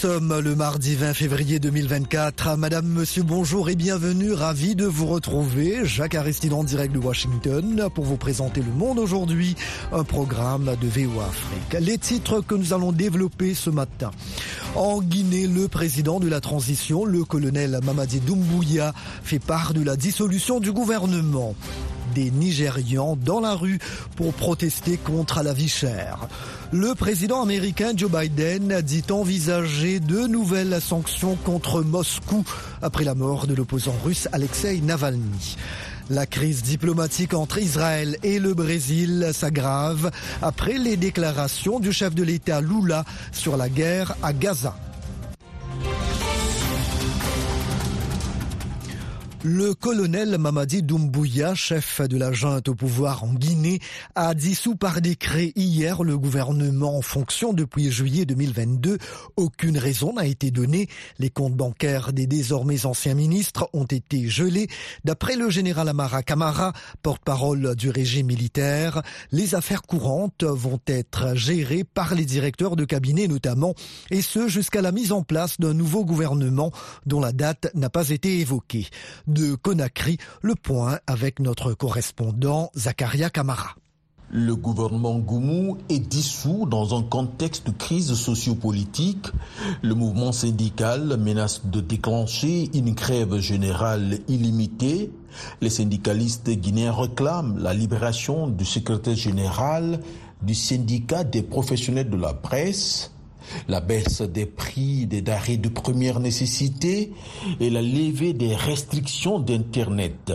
sommes le mardi 20 février 2024. Madame, monsieur, bonjour et bienvenue. Ravi de vous retrouver. Jacques Aristide en direct de Washington pour vous présenter Le Monde aujourd'hui, un programme de VO Afrique. Les titres que nous allons développer ce matin. En Guinée, le président de la transition, le colonel Mamadi Doumbouya, fait part de la dissolution du gouvernement des Nigérians dans la rue pour protester contre la vie chère. Le président américain Joe Biden dit envisager de nouvelles sanctions contre Moscou après la mort de l'opposant russe Alexei Navalny. La crise diplomatique entre Israël et le Brésil s'aggrave après les déclarations du chef de l'État Lula sur la guerre à Gaza. Le colonel Mamadi Doumbouya, chef de la junte au pouvoir en Guinée, a dissous par décret hier le gouvernement en fonction depuis juillet 2022. Aucune raison n'a été donnée. Les comptes bancaires des désormais anciens ministres ont été gelés. D'après le général Amara Kamara, porte-parole du régime militaire, les affaires courantes vont être gérées par les directeurs de cabinet notamment, et ce jusqu'à la mise en place d'un nouveau gouvernement dont la date n'a pas été évoquée de Conakry. Le point avec notre correspondant Zakaria Kamara. Le gouvernement Goumou est dissous dans un contexte de crise sociopolitique. Le mouvement syndical menace de déclencher une grève générale illimitée. Les syndicalistes guinéens réclament la libération du secrétaire général du syndicat des professionnels de la presse la baisse des prix des denrées de première nécessité et la levée des restrictions d'Internet.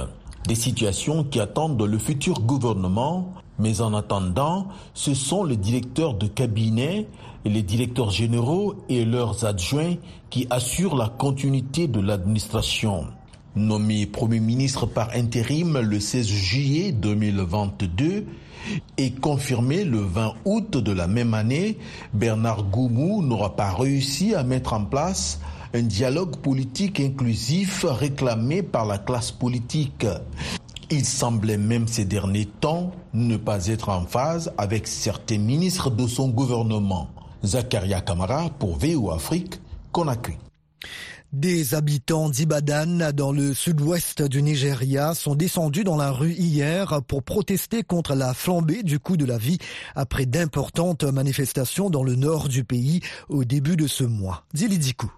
Des situations qui attendent le futur gouvernement, mais en attendant, ce sont les directeurs de cabinet, les directeurs généraux et leurs adjoints qui assurent la continuité de l'administration. Nommé Premier ministre par intérim le 16 juillet 2022, et confirmé le 20 août de la même année, Bernard Goumou n'aura pas réussi à mettre en place un dialogue politique inclusif réclamé par la classe politique. Il semblait même ces derniers temps ne pas être en phase avec certains ministres de son gouvernement. Zakaria Kamara pour VO Afrique, Conakry. Des habitants d'Ibadan, dans le sud-ouest du Nigeria, sont descendus dans la rue hier pour protester contre la flambée du coût de la vie après d'importantes manifestations dans le nord du pays au début de ce mois. Dilidikou.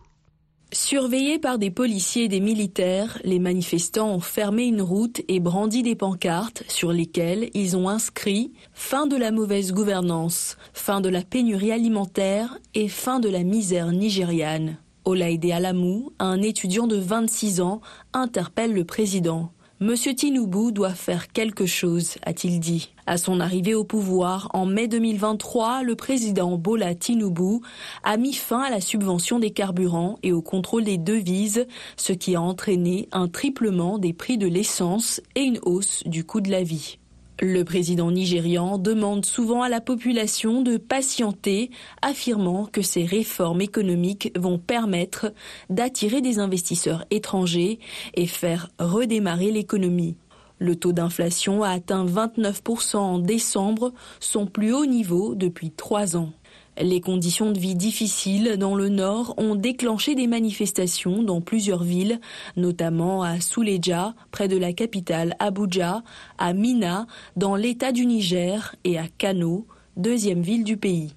Surveillés par des policiers et des militaires, les manifestants ont fermé une route et brandi des pancartes sur lesquelles ils ont inscrit fin de la mauvaise gouvernance, fin de la pénurie alimentaire et fin de la misère nigériane. Olaïde Alamou, un étudiant de 26 ans, interpelle le président. Monsieur Tinoubou doit faire quelque chose, a-t-il dit. À son arrivée au pouvoir en mai 2023, le président Bola Tinoubou a mis fin à la subvention des carburants et au contrôle des devises, ce qui a entraîné un triplement des prix de l'essence et une hausse du coût de la vie. Le président nigérian demande souvent à la population de patienter, affirmant que ces réformes économiques vont permettre d'attirer des investisseurs étrangers et faire redémarrer l'économie. Le taux d'inflation a atteint 29% en décembre, son plus haut niveau depuis trois ans. Les conditions de vie difficiles dans le nord ont déclenché des manifestations dans plusieurs villes, notamment à Souleja, près de la capitale Abuja, à Mina, dans l'état du Niger, et à Kano, deuxième ville du pays.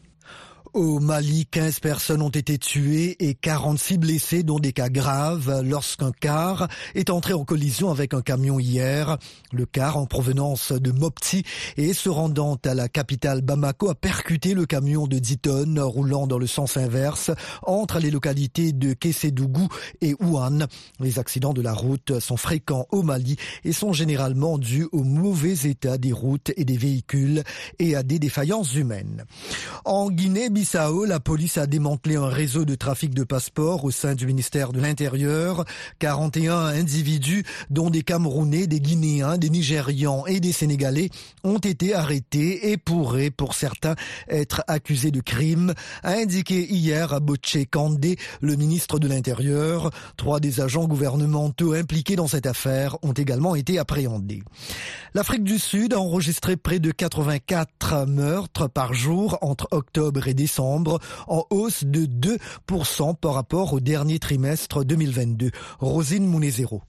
Au Mali, 15 personnes ont été tuées et 46 blessés, dont des cas graves, lorsqu'un car est entré en collision avec un camion hier. Le car, en provenance de Mopti et se rendant à la capitale Bamako, a percuté le camion de 10 tonnes roulant dans le sens inverse entre les localités de Kessedougou et Ouane. Les accidents de la route sont fréquents au Mali et sont généralement dus au mauvais état des routes et des véhicules et à des défaillances humaines. En Guinée, la police a démantelé un réseau de trafic de passeports au sein du ministère de l'Intérieur. 41 individus, dont des Camerounais, des Guinéens, des Nigérians et des Sénégalais, ont été arrêtés et pourraient, pour certains, être accusés de crimes, a indiqué hier à Boche Kandé, le ministre de l'Intérieur. Trois des agents gouvernementaux impliqués dans cette affaire ont également été appréhendés. L'Afrique du Sud a enregistré près de 84 meurtres par jour entre octobre et décembre décembre, en hausse de 2% par rapport au dernier trimestre 2022. Rosine Munezero.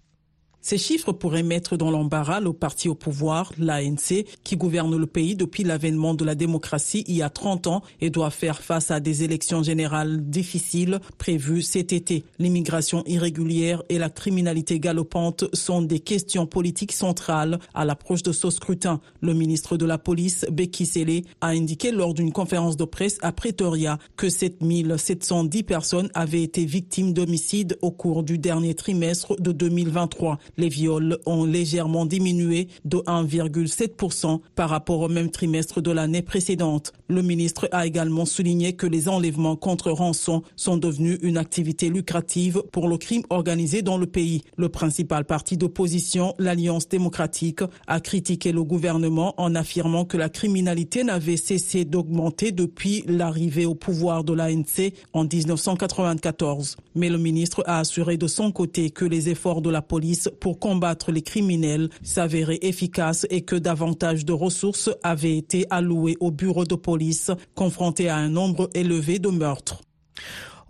Ces chiffres pourraient mettre dans l'embarras le parti au pouvoir, l'ANC, qui gouverne le pays depuis l'avènement de la démocratie il y a 30 ans et doit faire face à des élections générales difficiles prévues cet été. L'immigration irrégulière et la criminalité galopante sont des questions politiques centrales à l'approche de ce scrutin. Le ministre de la Police, Becky Sele, a indiqué lors d'une conférence de presse à Pretoria que 7710 personnes avaient été victimes d'homicides au cours du dernier trimestre de 2023. Les viols ont légèrement diminué de 1,7% par rapport au même trimestre de l'année précédente. Le ministre a également souligné que les enlèvements contre rançon sont devenus une activité lucrative pour le crime organisé dans le pays. Le principal parti d'opposition, l'Alliance démocratique, a critiqué le gouvernement en affirmant que la criminalité n'avait cessé d'augmenter depuis l'arrivée au pouvoir de l'ANC en 1994. Mais le ministre a assuré de son côté que les efforts de la police pour combattre les criminels s'avérait efficace et que davantage de ressources avaient été allouées au bureau de police confronté à un nombre élevé de meurtres.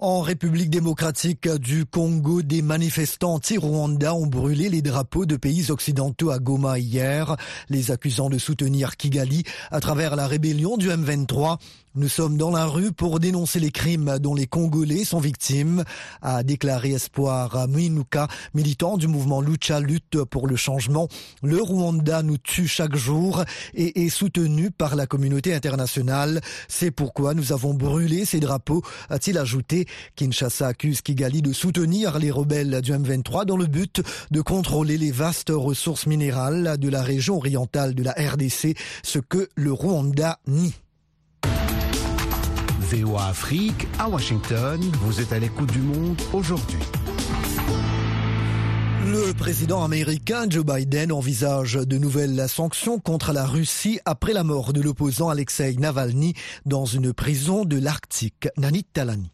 En République démocratique du Congo, des manifestants anti-Rwanda ont brûlé les drapeaux de pays occidentaux à Goma hier, les accusant de soutenir Kigali à travers la rébellion du M23. Nous sommes dans la rue pour dénoncer les crimes dont les Congolais sont victimes, a déclaré Espoir Minuka, militant du mouvement Lucha Lutte pour le changement. Le Rwanda nous tue chaque jour et est soutenu par la communauté internationale. C'est pourquoi nous avons brûlé ces drapeaux, a-t-il ajouté. Kinshasa accuse Kigali de soutenir les rebelles du M23 dans le but de contrôler les vastes ressources minérales de la région orientale de la RDC, ce que le Rwanda nie. VOA Afrique à Washington. Vous êtes à l'écoute du monde aujourd'hui. Le président américain Joe Biden envisage de nouvelles sanctions contre la Russie après la mort de l'opposant Alexei Navalny dans une prison de l'Arctique. Nanit Talani.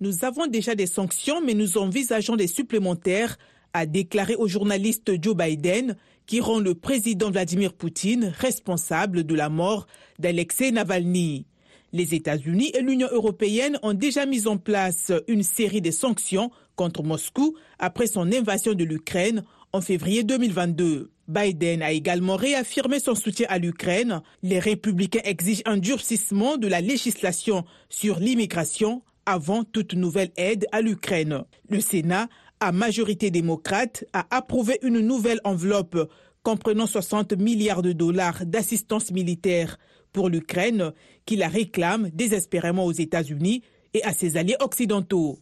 Nous avons déjà des sanctions, mais nous envisageons des supplémentaires, a déclaré au journaliste Joe Biden, qui rend le président Vladimir Poutine responsable de la mort d'Alexei Navalny. Les États-Unis et l'Union européenne ont déjà mis en place une série de sanctions contre Moscou après son invasion de l'Ukraine en février 2022. Biden a également réaffirmé son soutien à l'Ukraine. Les républicains exigent un durcissement de la législation sur l'immigration avant toute nouvelle aide à l'Ukraine. Le Sénat, à majorité démocrate, a approuvé une nouvelle enveloppe comprenant 60 milliards de dollars d'assistance militaire pour l'Ukraine, qui la réclame désespérément aux États-Unis et à ses alliés occidentaux.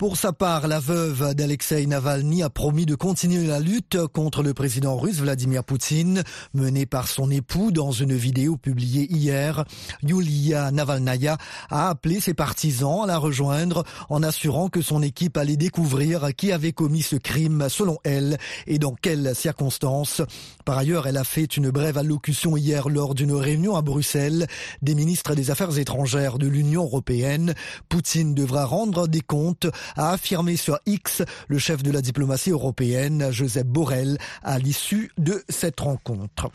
Pour sa part, la veuve d'Alexei Navalny a promis de continuer la lutte contre le président russe Vladimir Poutine, menée par son époux dans une vidéo publiée hier. Yulia Navalnaya a appelé ses partisans à la rejoindre en assurant que son équipe allait découvrir qui avait commis ce crime selon elle et dans quelles circonstances. Par ailleurs, elle a fait une brève allocution hier lors d'une réunion à Bruxelles des ministres des Affaires étrangères de l'Union européenne. Poutine devra rendre des comptes a affirmé sur X le chef de la diplomatie européenne, Joseph Borrell, à l'issue de cette rencontre.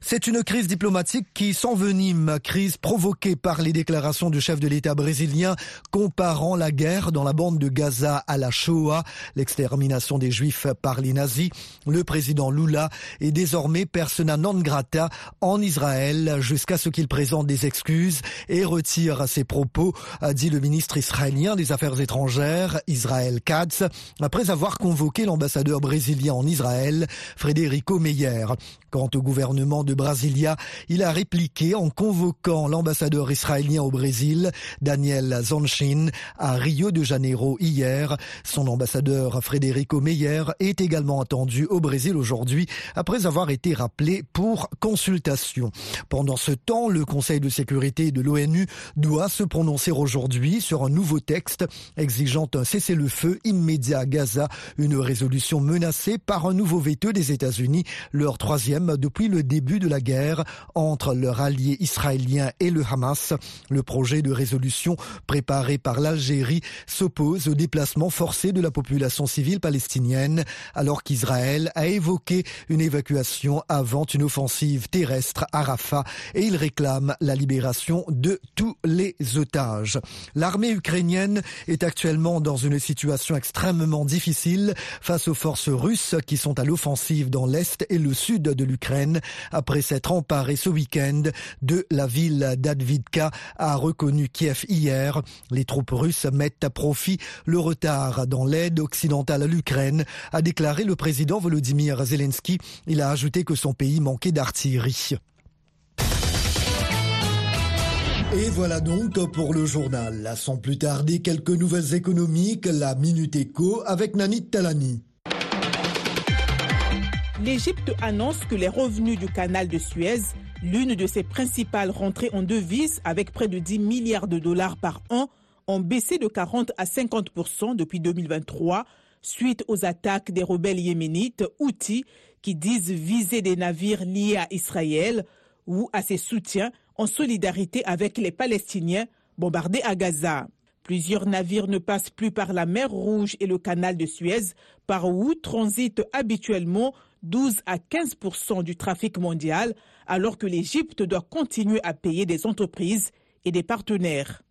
C'est une crise diplomatique qui s'envenime, crise provoquée par les déclarations du chef de l'État brésilien comparant la guerre dans la bande de Gaza à la Shoah, l'extermination des Juifs par les nazis. Le président Lula est désormais persona non grata en Israël jusqu'à ce qu'il présente des excuses et retire ses propos, a dit le ministre israélien des Affaires étrangères, Israël Katz, après avoir convoqué l'ambassadeur brésilien en Israël, Federico Meyer. Quant au gouvernement de Brasilia, il a répliqué en convoquant l'ambassadeur israélien au Brésil, Daniel Zanchin, à Rio de Janeiro hier. Son ambassadeur Frederico Meyer est également attendu au Brésil aujourd'hui après avoir été rappelé pour consultation. Pendant ce temps, le Conseil de sécurité de l'ONU doit se prononcer aujourd'hui sur un nouveau texte exigeant un cessez-le-feu immédiat à Gaza, une résolution menacée par un nouveau veto des États-Unis, leur troisième depuis le début de la guerre entre leur allié israélien et le Hamas. Le projet de résolution préparé par l'Algérie s'oppose au déplacement forcé de la population civile palestinienne, alors qu'Israël a évoqué une évacuation avant une offensive terrestre à Rafah et il réclame la libération de tous les otages. L'armée ukrainienne est actuellement dans une situation extrêmement difficile face aux forces russes qui sont à l'offensive dans l'est et le sud de l'Ukraine après s'être emparé ce week-end de la ville d'Advidka a reconnu Kiev hier. Les troupes russes mettent à profit le retard dans l'aide occidentale à l'Ukraine, a déclaré le président Volodymyr Zelensky. Il a ajouté que son pays manquait d'artillerie. Et voilà donc pour le journal. Sans plus tarder, quelques nouvelles économiques, la Minute Éco avec Nanit Talani. L'Égypte annonce que les revenus du canal de Suez, l'une de ses principales rentrées en devises avec près de 10 milliards de dollars par an, ont baissé de 40 à 50% depuis 2023 suite aux attaques des rebelles yéménites Houthis qui disent viser des navires liés à Israël ou à ses soutiens en solidarité avec les Palestiniens bombardés à Gaza. Plusieurs navires ne passent plus par la mer Rouge et le canal de Suez, par où transitent habituellement 12 à 15% du trafic mondial, alors que l'Égypte doit continuer à payer des entreprises et des partenaires.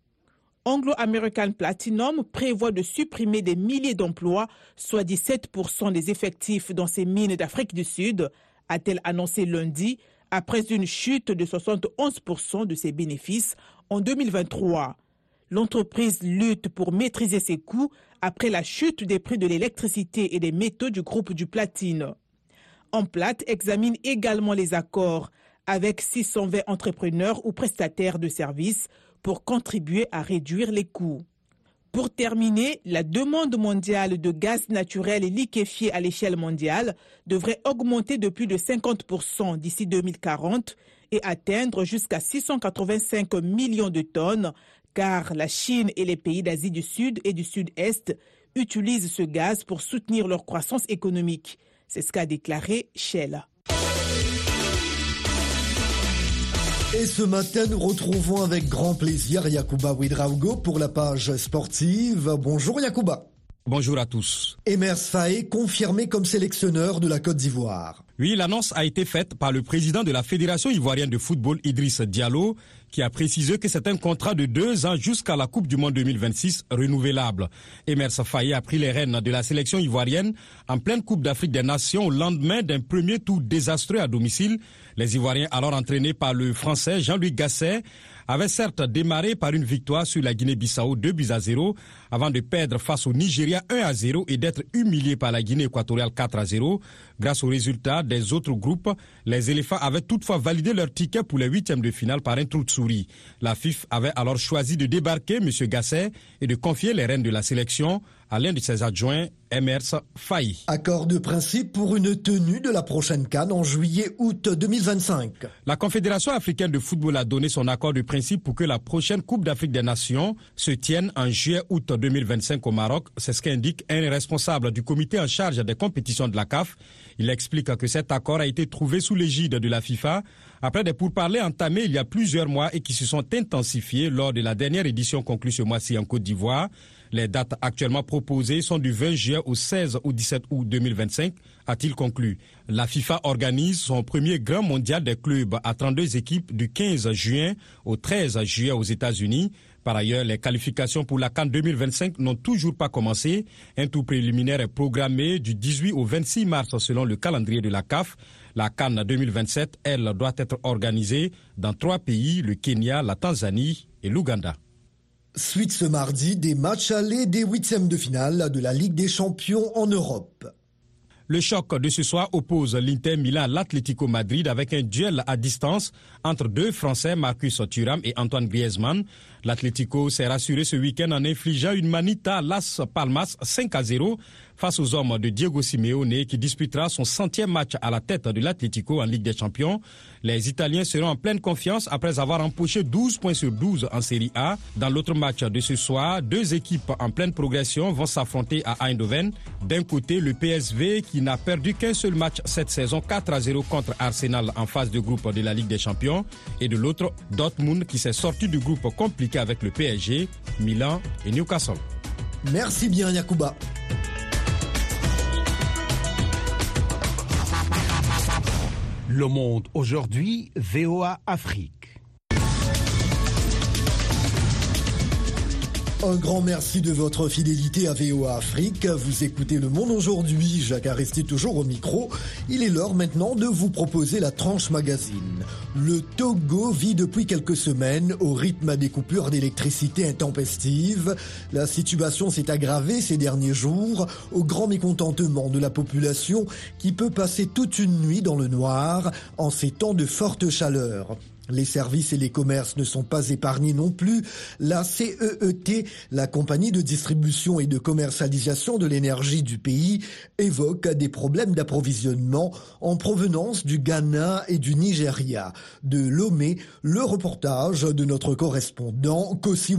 Anglo-American Platinum prévoit de supprimer des milliers d'emplois, soit 17% des effectifs dans ses mines d'Afrique du Sud, a-t-elle annoncé lundi, après une chute de 71% de ses bénéfices en 2023. L'entreprise lutte pour maîtriser ses coûts après la chute des prix de l'électricité et des métaux du groupe du platine. Amplat examine également les accords avec 620 entrepreneurs ou prestataires de services pour contribuer à réduire les coûts. Pour terminer, la demande mondiale de gaz naturel liquéfié à l'échelle mondiale devrait augmenter de plus de 50% d'ici 2040 et atteindre jusqu'à 685 millions de tonnes, car la Chine et les pays d'Asie du Sud et du Sud-Est utilisent ce gaz pour soutenir leur croissance économique. C'est ce qu'a déclaré Shell. Et ce matin, nous retrouvons avec grand plaisir Yakuba Widraugo pour la page sportive. Bonjour Yakuba. Bonjour à tous. Emers Faé confirmé comme sélectionneur de la Côte d'Ivoire. Oui, l'annonce a été faite par le président de la Fédération ivoirienne de football, Idriss Diallo, qui a précisé que c'est un contrat de deux ans jusqu'à la Coupe du Monde 2026 renouvelable. Emers Faye a pris les rênes de la sélection ivoirienne en pleine Coupe d'Afrique des Nations au lendemain d'un premier tour désastreux à domicile. Les Ivoiriens, alors entraînés par le Français Jean-Louis Gasset, avaient certes démarré par une victoire sur la Guinée-Bissau 2 buts à 0 avant de perdre face au Nigeria 1 à 0 et d'être humiliés par la Guinée équatoriale 4 à 0. Grâce aux résultats des autres groupes, les éléphants avaient toutefois validé leur ticket pour les huitièmes de finale par un trou de souris. La FIF avait alors choisi de débarquer M. Gasset et de confier les rênes de la sélection à l'un de ses adjoints, Emers Faye. Accord de principe pour une tenue de la prochaine Cannes en juillet-août 2025. La Confédération africaine de football a donné son accord de principe pour que la prochaine Coupe d'Afrique des Nations se tienne en juillet-août 2025 au Maroc. C'est ce qu'indique un responsable du comité en charge des compétitions de la CAF. Il explique que cet accord a été trouvé sous l'égide de la FIFA après des pourparlers entamés il y a plusieurs mois et qui se sont intensifiés lors de la dernière édition conclue ce mois-ci en Côte d'Ivoire. Les dates actuellement proposées sont du 20 juillet au 16 ou 17 août 2025, a-t-il conclu. La FIFA organise son premier grand mondial des clubs à 32 équipes du 15 juin au 13 juillet aux États-Unis. Par ailleurs, les qualifications pour la Cannes 2025 n'ont toujours pas commencé. Un tour préliminaire est programmé du 18 au 26 mars selon le calendrier de la CAF. La Cannes 2027, elle, doit être organisée dans trois pays, le Kenya, la Tanzanie et l'Ouganda. Suite ce mardi des matchs allés des huitièmes de finale de la Ligue des champions en Europe. Le choc de ce soir oppose l'Inter Milan à l'Atlético Madrid avec un duel à distance entre deux Français, Marcus Thuram et Antoine Griezmann. L'Atlético s'est rassuré ce week-end en infligeant une manita à Las Palmas 5 à 0 face aux hommes de Diego Simeone qui disputera son centième match à la tête de l'Atlético en Ligue des Champions. Les Italiens seront en pleine confiance après avoir empoché 12 points sur 12 en Série A. Dans l'autre match de ce soir, deux équipes en pleine progression vont s'affronter à Eindhoven. D'un côté, le PSV qui n'a perdu qu'un seul match cette saison 4 à 0 contre Arsenal en phase de groupe de la Ligue des Champions. Et de l'autre, Dortmund qui s'est sorti du groupe compliqué avec le PSG, Milan et Newcastle. Merci bien Yakuba. Le Monde aujourd'hui, VOA Afrique. Un grand merci de votre fidélité à VOA Afrique. Vous écoutez Le Monde aujourd'hui. Jacques a resté toujours au micro. Il est l'heure maintenant de vous proposer la tranche magazine. Le Togo vit depuis quelques semaines au rythme des coupures d'électricité intempestives. La situation s'est aggravée ces derniers jours au grand mécontentement de la population qui peut passer toute une nuit dans le noir en ces temps de forte chaleur. Les services et les commerces ne sont pas épargnés non plus. La CEET, la compagnie de distribution et de commercialisation de l'énergie du pays, évoque des problèmes d'approvisionnement en provenance du Ghana et du Nigeria. De Lomé, le reportage de notre correspondant Kossi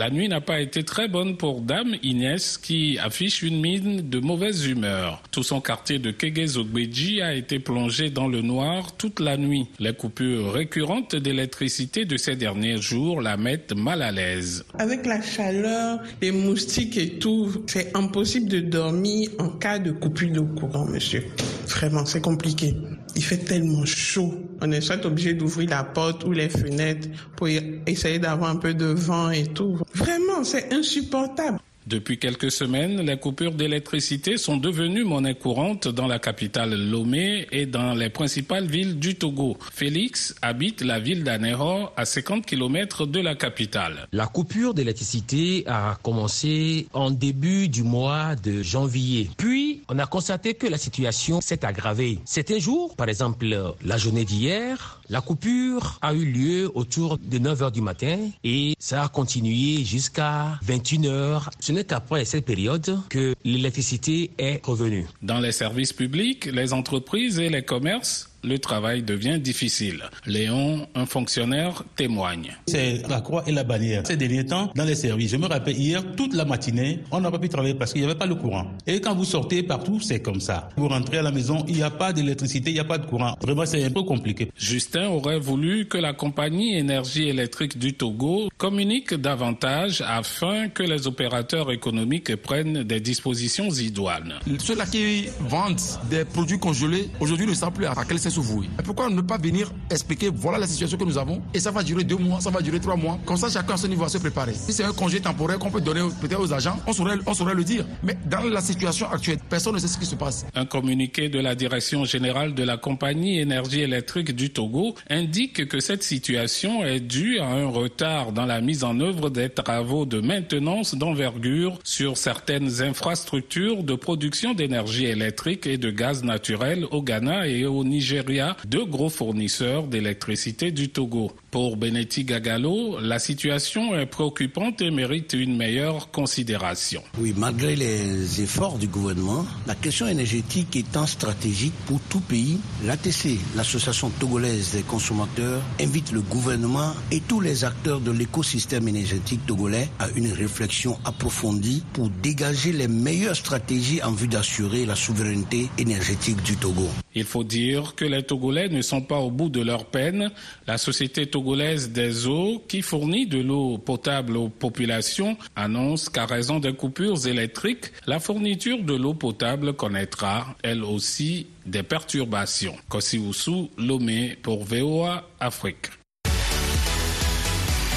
la nuit n'a pas été très bonne pour Dame Inès qui affiche une mine de mauvaise humeur. Tout son quartier de Kegezogbeji a été plongé dans le noir toute la nuit. Les coupures récurrentes d'électricité de ces derniers jours la mettent mal à l'aise. Avec la chaleur, les moustiques et tout, c'est impossible de dormir en cas de coupure de courant, monsieur. Vraiment, c'est compliqué. Il fait tellement chaud. On est soit obligé d'ouvrir la porte ou les fenêtres pour essayer d'avoir un peu de vent et tout. Vraiment, c'est insupportable. Depuis quelques semaines, les coupures d'électricité sont devenues monnaie courante dans la capitale Lomé et dans les principales villes du Togo. Félix habite la ville d'Anéro à 50 km de la capitale. La coupure d'électricité a commencé en début du mois de janvier. Puis, on a constaté que la situation s'est aggravée. C'était un jour, par exemple la journée d'hier, la coupure a eu lieu autour de 9 h du matin et ça a continué jusqu'à 21 h ce n'est qu'après cette période que l'électricité est revenue. Dans les services publics, les entreprises et les commerces, le travail devient difficile. Léon, un fonctionnaire, témoigne. C'est la croix et la bannière. Ces derniers temps, dans les services, je me rappelle hier, toute la matinée, on n'a pas pu travailler parce qu'il n'y avait pas le courant. Et quand vous sortez partout, c'est comme ça. Vous rentrez à la maison, il n'y a pas d'électricité, il n'y a pas de courant. Vraiment, c'est un peu compliqué. Justin aurait voulu que la compagnie énergie électrique du Togo communique davantage afin que les opérateurs économiques prennent des dispositions idoines. Ceux-là qui vendent des produits congelés, aujourd'hui ne savent plus à quel pourquoi ne pas venir expliquer voilà la situation que nous avons et ça va durer deux mois, ça va durer trois mois. Comme ça, chacun à son niveau va se préparer. Si c'est un congé temporaire qu'on peut donner peut-être aux agents, on saurait, on saurait le dire. Mais dans la situation actuelle, personne ne sait ce qui se passe. Un communiqué de la direction générale de la compagnie énergie électrique du Togo indique que cette situation est due à un retard dans la mise en œuvre des travaux de maintenance d'envergure sur certaines infrastructures de production d'énergie électrique et de gaz naturel au Ghana et au Niger deux gros fournisseurs d'électricité du Togo. Pour Benetti Gagalo, la situation est préoccupante et mérite une meilleure considération. Oui, malgré les efforts du gouvernement, la question énergétique étant stratégique pour tout pays, l'ATC, l'Association togolaise des consommateurs, invite le gouvernement et tous les acteurs de l'écosystème énergétique togolais à une réflexion approfondie pour dégager les meilleures stratégies en vue d'assurer la souveraineté énergétique du Togo. Il faut dire que les Togolais ne sont pas au bout de leur peine. La société togolaise des eaux, qui fournit de l'eau potable aux populations, annonce qu'à raison des coupures électriques, la fourniture de l'eau potable connaîtra, elle aussi, des perturbations. Kosiwusu, Lomé pour VOA Afrique.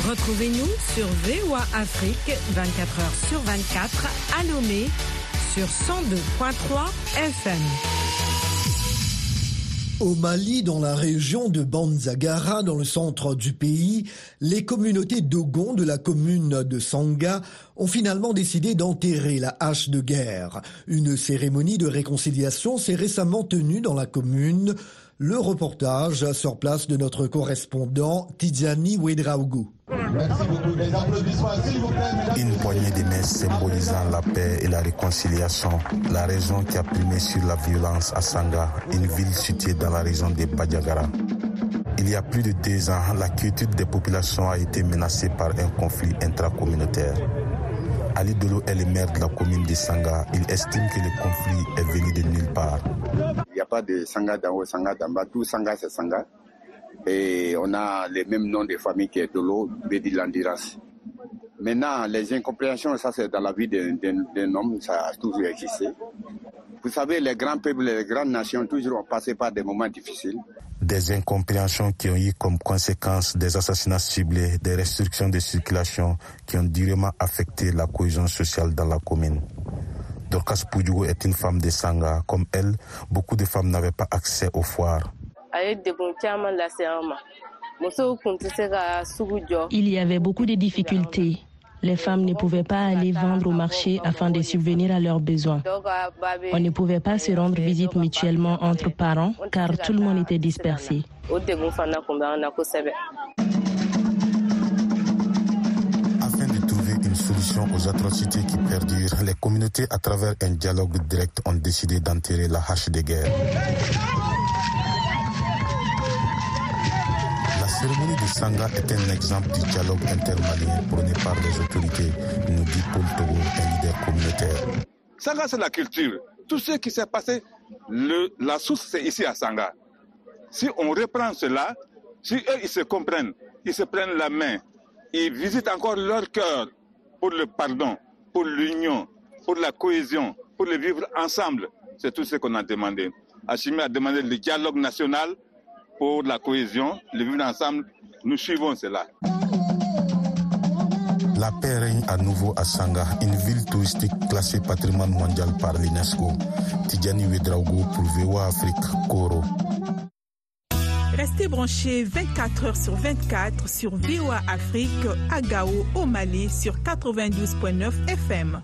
Retrouvez-nous sur VOA Afrique 24 h sur 24 à Lomé sur 102.3 FM. Au Mali, dans la région de Banzagara, dans le centre du pays, les communautés Dogon de la commune de Sanga ont finalement décidé d'enterrer la hache de guerre. Une cérémonie de réconciliation s'est récemment tenue dans la commune. Le reportage sur place de notre correspondant Tidjani Ouedraougou. Une poignée de mains symbolisant la paix et la réconciliation, la raison qui a primé sur la violence à Sanga, une ville située dans la région de Badiagara. Il y a plus de deux ans, la quiétude des populations a été menacée par un conflit intracommunautaire. Ali Dolo est le maire de la commune de Sanga. Il estime que le conflit est venu de nulle part. Il n'y a pas de Sanga d'en haut, Sanga d'en bas. Tout Sanga, c'est Sanga. Et on a les mêmes noms de famille qui est Dolo, Bedi Landiras. Maintenant, les incompréhensions, ça c'est dans la vie d'un homme, ça a toujours existé. Vous savez, les grands peuples, les grandes nations, toujours ont passé par des moments difficiles. Des incompréhensions qui ont eu comme conséquence des assassinats ciblés, des restrictions de circulation qui ont durement affecté la cohésion sociale dans la commune. Dorcas Poudjougo est une femme de Sanga. Comme elle, beaucoup de femmes n'avaient pas accès aux foires. Il y avait beaucoup de difficultés. Les femmes ne pouvaient pas aller vendre au marché afin de subvenir à leurs besoins. On ne pouvait pas se rendre visite mutuellement entre parents car tout le monde était dispersé. Afin de trouver une solution aux atrocités qui perdurent, les communautés à travers un dialogue direct ont décidé d'enterrer la hache de guerre. De Sanga est un exemple du dialogue intermalien prôné par les autorités, nous dit Paul Togo, un leader communautaire. Sanga, c'est la culture. Tout ce qui s'est passé, la source, c'est ici à Sanga. Si on reprend cela, si eux, ils se comprennent, ils se prennent la main, ils visitent encore leur cœur pour le pardon, pour l'union, pour la cohésion, pour le vivre ensemble, c'est tout ce qu'on a demandé. Hachimi a demandé le dialogue national, pour la cohésion, le vivre ensemble, nous suivons cela. La paix règne à nouveau à Sanga, une ville touristique classée patrimoine mondial par l'UNESCO. Tidjani Wedraogo pour VOA Afrique, Koro. Restez branchés 24 heures sur 24 sur VOA Afrique à Gao, au Mali, sur 92.9 FM.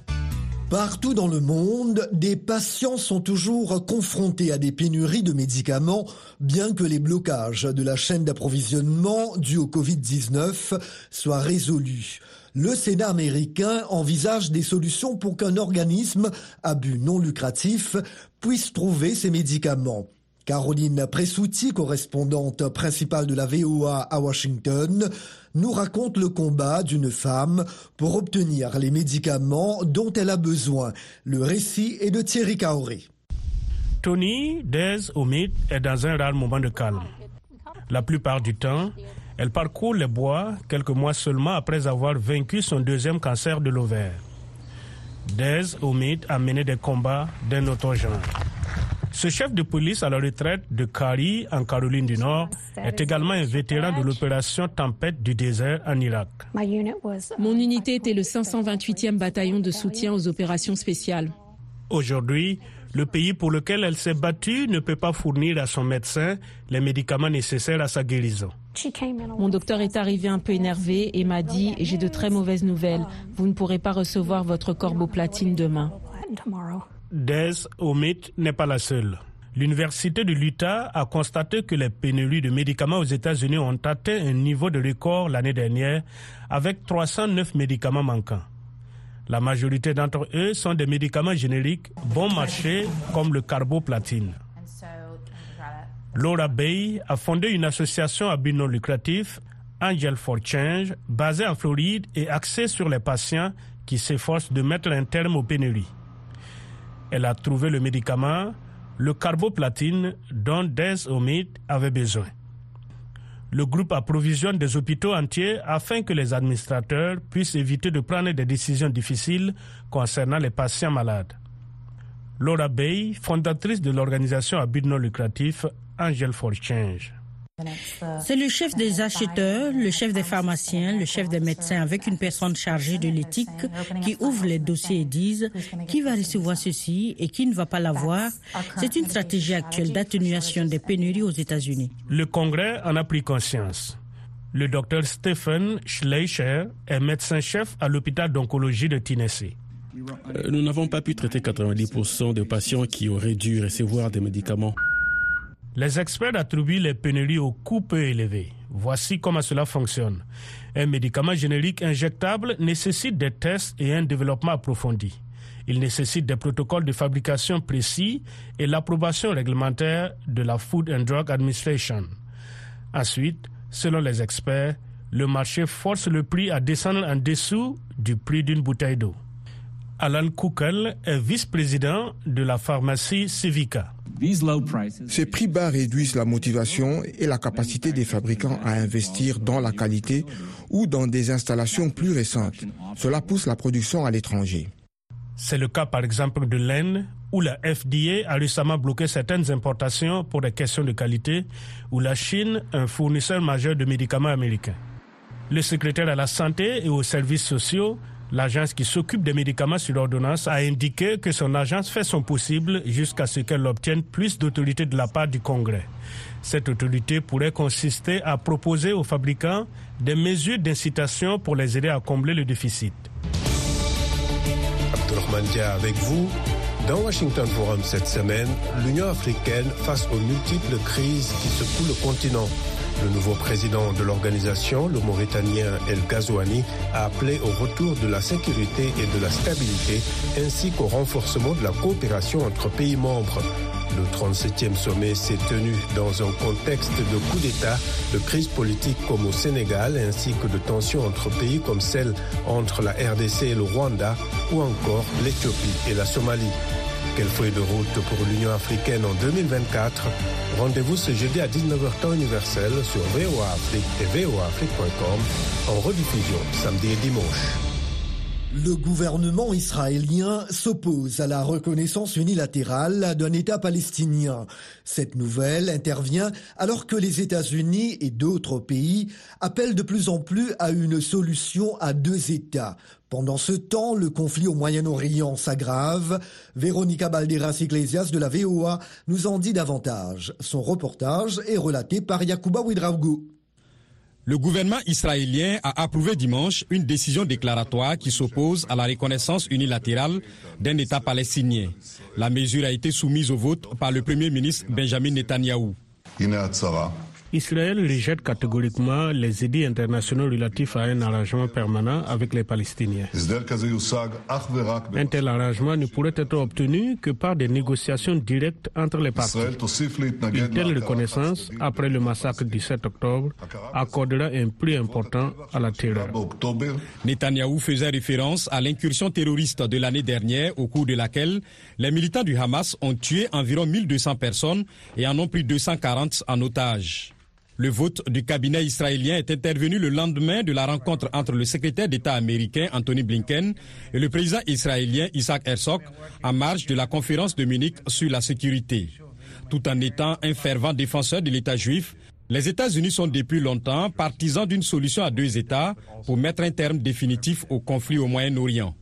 Partout dans le monde, des patients sont toujours confrontés à des pénuries de médicaments, bien que les blocages de la chaîne d'approvisionnement due au Covid-19 soient résolus. Le Sénat américain envisage des solutions pour qu'un organisme à but non lucratif puisse trouver ces médicaments. Caroline Pressouti, correspondante principale de la VOA à Washington, nous raconte le combat d'une femme pour obtenir les médicaments dont elle a besoin. Le récit est de Thierry Kaoré. Tony Dez Omid est dans un rare moment de calme. La plupart du temps, elle parcourt les bois quelques mois seulement après avoir vaincu son deuxième cancer de l'ovaire. Dez Omid a mené des combats d'un autre genre. Ce chef de police à la retraite de Kari, en Caroline du Nord, est également un vétéran de l'opération Tempête du désert en Irak. Mon unité était le 528e bataillon de soutien aux opérations spéciales. Aujourd'hui, le pays pour lequel elle s'est battue ne peut pas fournir à son médecin les médicaments nécessaires à sa guérison. Mon docteur est arrivé un peu énervé et m'a dit J'ai de très mauvaises nouvelles. Vous ne pourrez pas recevoir votre corboplatine demain. Des Omid n'est pas la seule. L'Université de l'Utah a constaté que les pénuries de médicaments aux États-Unis ont atteint un niveau de record l'année dernière avec 309 médicaments manquants. La majorité d'entre eux sont des médicaments génériques bon marché comme le carboplatine. Laura Bay a fondé une association à but non lucratif, Angel for Change, basée en Floride et axée sur les patients qui s'efforcent de mettre un terme aux pénuries. Elle a trouvé le médicament, le carboplatine, dont Des Omid avait besoin. Le groupe approvisionne des hôpitaux entiers afin que les administrateurs puissent éviter de prendre des décisions difficiles concernant les patients malades. Laura Bay, fondatrice de l'organisation à but non lucratif Angel for Change. C'est le chef des acheteurs, le chef des pharmaciens, le chef des médecins avec une personne chargée de l'éthique qui ouvre les dossiers et disent qui va recevoir ceci et qui ne va pas l'avoir. C'est une stratégie actuelle d'atténuation des pénuries aux États-Unis. Le Congrès en a pris conscience. Le docteur Stephen Schleicher est médecin-chef à l'hôpital d'oncologie de Tennessee. Nous n'avons pas pu traiter 90% des patients qui auraient dû recevoir des médicaments. Les experts attribuent les pénuries au coût peu élevé. Voici comment cela fonctionne. Un médicament générique injectable nécessite des tests et un développement approfondi. Il nécessite des protocoles de fabrication précis et l'approbation réglementaire de la Food and Drug Administration. Ensuite, selon les experts, le marché force le prix à descendre en dessous du prix d'une bouteille d'eau. Alan Kukel est vice-président de la pharmacie Civica. Ces prix bas réduisent la motivation et la capacité des fabricants à investir dans la qualité ou dans des installations plus récentes. Cela pousse la production à l'étranger. C'est le cas par exemple de laine, où la FDA a récemment bloqué certaines importations pour des questions de qualité, ou la Chine, un fournisseur majeur de médicaments américains. Le secrétaire à la santé et aux services sociaux L'agence qui s'occupe des médicaments sur ordonnance a indiqué que son agence fait son possible jusqu'à ce qu'elle obtienne plus d'autorité de la part du Congrès. Cette autorité pourrait consister à proposer aux fabricants des mesures d'incitation pour les aider à combler le déficit. Avec vous. Dans Washington Forum cette semaine, l'Union africaine face aux multiples crises qui secouent le continent. Le nouveau président de l'organisation, le Mauritanien El Ghazouani, a appelé au retour de la sécurité et de la stabilité, ainsi qu'au renforcement de la coopération entre pays membres. Le 37e sommet s'est tenu dans un contexte de coup d'État, de crise politique comme au Sénégal, ainsi que de tensions entre pays comme celle entre la RDC et le Rwanda, ou encore l'Éthiopie et la Somalie. Quelle feuille de route pour l'Union africaine en 2024 Rendez-vous ce jeudi à 19h temps universel sur VOA Afrique et voaafrique.com en rediffusion samedi et dimanche. Le gouvernement israélien s'oppose à la reconnaissance unilatérale d'un État palestinien. Cette nouvelle intervient alors que les États-Unis et d'autres pays appellent de plus en plus à une solution à deux États. Pendant ce temps, le conflit au Moyen-Orient s'aggrave. Véronica Balderas Iglesias de la VOA nous en dit davantage. Son reportage est relaté par Yacouba Ouidraogo. Le gouvernement israélien a approuvé dimanche une décision déclaratoire qui s'oppose à la reconnaissance unilatérale d'un État palestinien. La mesure a été soumise au vote par le Premier ministre Benjamin Netanyahou. Israël rejette catégoriquement les idées internationaux relatifs à un arrangement permanent avec les Palestiniens. Un tel arrangement ne pourrait être obtenu que par des négociations directes entre les parties. Une telle reconnaissance, après le massacre du 7 octobre, accordera un prix important à la terreur. Netanyahou faisait référence à l'incursion terroriste de l'année dernière au cours de laquelle les militants du Hamas ont tué environ 1200 personnes et en ont pris 240 en otage. Le vote du cabinet israélien est intervenu le lendemain de la rencontre entre le secrétaire d'État américain Anthony Blinken et le président israélien Isaac Herzog en marge de la conférence de Munich sur la sécurité. Tout en étant un fervent défenseur de l'État juif, les États-Unis sont depuis longtemps partisans d'une solution à deux États pour mettre un terme définitif au conflit au Moyen-Orient.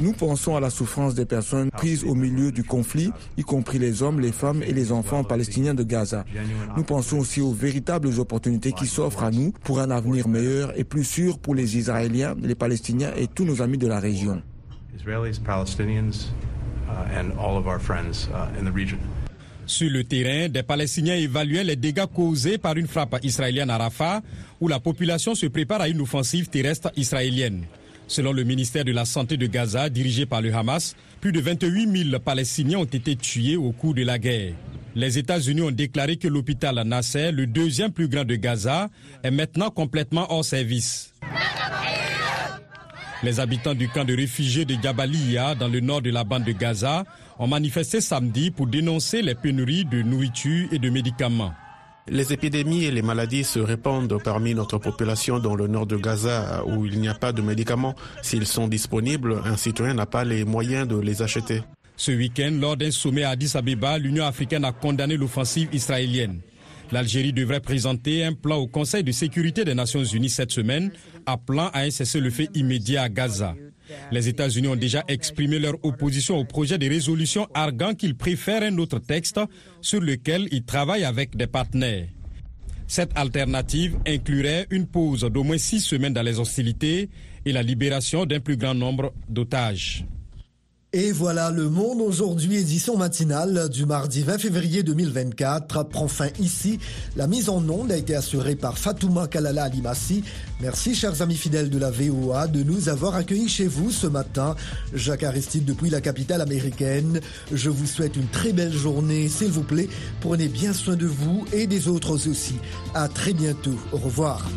Nous pensons à la souffrance des personnes prises au milieu du conflit, y compris les hommes, les femmes et les enfants palestiniens de Gaza. Nous pensons aussi aux véritables opportunités qui s'offrent à nous pour un avenir meilleur et plus sûr pour les Israéliens, les Palestiniens et tous nos amis de la région. Sur le terrain, des Palestiniens évaluaient les dégâts causés par une frappe israélienne à Rafah, où la population se prépare à une offensive terrestre israélienne. Selon le ministère de la Santé de Gaza, dirigé par le Hamas, plus de 28 000 Palestiniens ont été tués au cours de la guerre. Les États-Unis ont déclaré que l'hôpital Nasser, le deuxième plus grand de Gaza, est maintenant complètement hors service. Les habitants du camp de réfugiés de Jabalia, dans le nord de la bande de Gaza, ont manifesté samedi pour dénoncer les pénuries de nourriture et de médicaments. Les épidémies et les maladies se répandent parmi notre population dans le nord de Gaza où il n'y a pas de médicaments. S'ils sont disponibles, un citoyen n'a pas les moyens de les acheter. Ce week-end, lors d'un sommet à Addis Abeba, l'Union africaine a condamné l'offensive israélienne. L'Algérie devrait présenter un plan au Conseil de sécurité des Nations Unies cette semaine, appelant à un cessez-le-feu immédiat à Gaza. Les États-Unis ont déjà exprimé leur opposition au projet de résolution, arguant qu'ils préfèrent un autre texte sur lequel ils travaillent avec des partenaires. Cette alternative inclurait une pause d'au moins six semaines dans les hostilités et la libération d'un plus grand nombre d'otages. Et voilà, le monde aujourd'hui, édition matinale du mardi 20 février 2024, prend fin ici. La mise en onde a été assurée par Fatouma Kalala Alimassi. Merci, chers amis fidèles de la VOA, de nous avoir accueillis chez vous ce matin. Jacques Aristide depuis la capitale américaine. Je vous souhaite une très belle journée, s'il vous plaît. Prenez bien soin de vous et des autres aussi. À très bientôt. Au revoir.